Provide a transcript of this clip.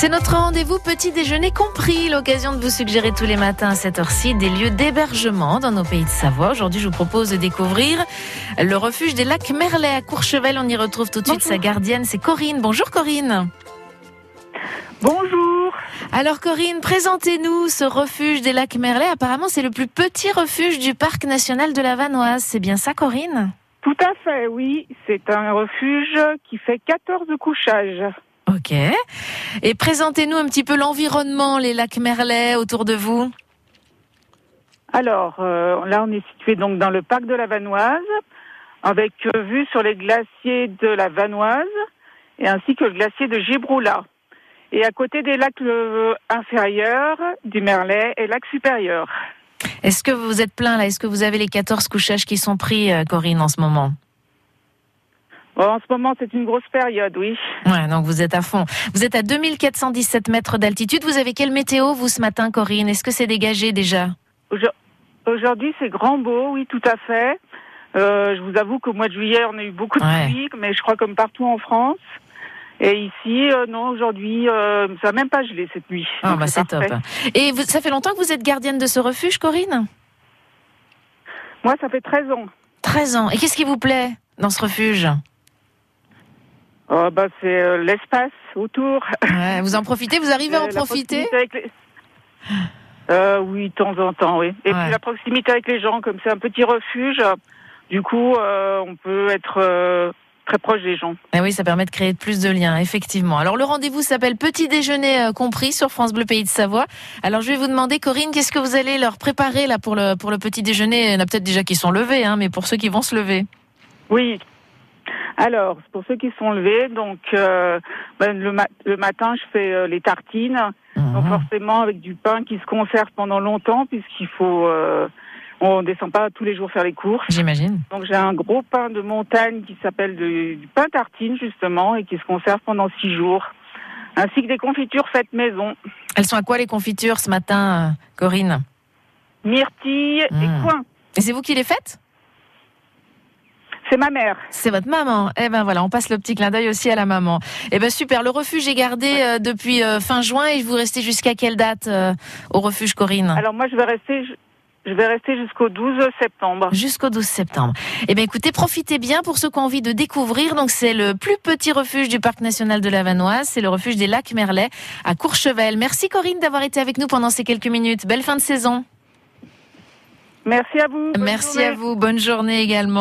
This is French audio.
C'est notre rendez-vous petit déjeuner compris, l'occasion de vous suggérer tous les matins à cette heure-ci des lieux d'hébergement dans nos pays de Savoie. Aujourd'hui, je vous propose de découvrir le refuge des lacs Merlet à Courchevel. On y retrouve tout de suite sa gardienne, c'est Corinne. Bonjour Corinne. Bonjour. Alors Corinne, présentez-nous ce refuge des lacs Merlet. Apparemment, c'est le plus petit refuge du parc national de la Vanoise. C'est bien ça Corinne? Tout à fait, oui. C'est un refuge qui fait 14 couchages. Ok. Et présentez-nous un petit peu l'environnement, les lacs Merlet autour de vous. Alors, euh, là, on est situé donc dans le parc de la Vanoise, avec euh, vue sur les glaciers de la Vanoise, et ainsi que le glacier de Gibroula. Et à côté des lacs euh, inférieurs, du Merlet et lac supérieur. Est-ce que vous êtes plein là? Est-ce que vous avez les 14 couchages qui sont pris, Corinne, en ce moment? En ce moment, c'est une grosse période, oui. Ouais, donc vous êtes à fond. Vous êtes à 2417 mètres d'altitude. Vous avez quelle météo, vous, ce matin, Corinne? Est-ce que c'est dégagé déjà? Aujo- Aujourd'hui, c'est grand beau, oui, tout à fait. Euh, je vous avoue qu'au mois de juillet, on a eu beaucoup de Ouais. pluie, mais je crois comme partout en France. Et ici, euh, non, aujourd'hui, euh, ça n'a même pas gelé cette nuit. Ah, Donc, bah c'est top. Et vous- ça fait longtemps que vous êtes gardienne de ce refuge, Corinne? Moi, ça fait 13 ans. 13 ans. Et qu'est-ce qui vous plaît dans ce refuge? Oh, bah, c'est euh, l'espace autour. Ouais, Vous en profitez Vous arrivez à en profiter les- Euh, oui, de temps en temps, oui. Et Ouais. puis la proximité avec les gens, comme c'est un petit refuge, du coup, euh, on peut être euh, très proche des gens. Eh oui, ça permet de créer plus de liens, effectivement. Alors le rendez-vous s'appelle Petit déjeuner compris sur France Bleu Pays de Savoie. Alors je vais vous demander, Corinne, qu'est-ce que vous allez leur préparer là pour le pour le petit déjeuner? Il y en a peut-être déjà qui sont levés, hein, mais pour ceux qui vont se lever. Oui. Alors, pour ceux qui sont levés, donc euh, ben, le, ma- le matin, je fais euh, les tartines, donc Mhm. forcément avec du pain qui se conserve pendant longtemps, puisqu'il faut, euh, on descend pas tous les jours faire les courses. J'imagine. Donc j'ai un gros pain de montagne qui s'appelle du, du pain tartine justement et qui se conserve pendant six jours, ainsi que des confitures faites maison, Elles sont à quoi les confitures ce matin, Corinne? Myrtilles Mm. et coin. Et c'est vous qui les faites? C'est ma mère. C'est votre maman. Eh ben voilà, on passe le petit clin d'œil aussi à la maman. Eh ben super. Le refuge est gardé euh, depuis euh, fin juin et vous restez jusqu'à quelle date euh, au refuge, Corinne? Alors moi je vais rester, je, vais rester jusqu'au 12 septembre. Jusqu'au 12 septembre. Eh bien, écoutez, profitez bien pour ceux qui ont envie de découvrir. Donc, c'est le plus petit refuge du parc national de la Vanoise. C'est le refuge des lacs Merlet à Courchevel. Merci Corinne d'avoir été avec nous pendant ces quelques minutes. Belle fin de saison. Merci à vous. Merci journée. à vous. Bonne journée également.